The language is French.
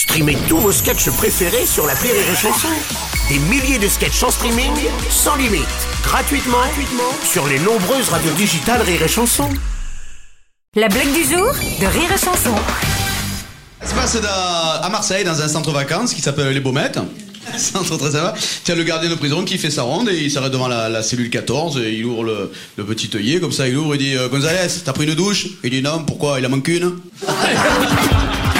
Streamez tous vos sketchs préférés sur la Rire et Chanson. Des milliers de sketchs en streaming, sans limite, gratuitement, gratuitement sur les nombreuses radios digitales Rire et Chanson. La blague du jour de Rire et Chanson. Ça se passe à Marseille, dans un centre vacances qui s'appelle Les Baumettes. Centre très sympa. Tiens, le gardien de prison qui fait sa ronde et il s'arrête devant la, la cellule 14 et il ouvre le, le petit œillet, comme ça il ouvre et dit euh, Gonzalez, t'as pris une douche? Il dit non, pourquoi? Il en manque une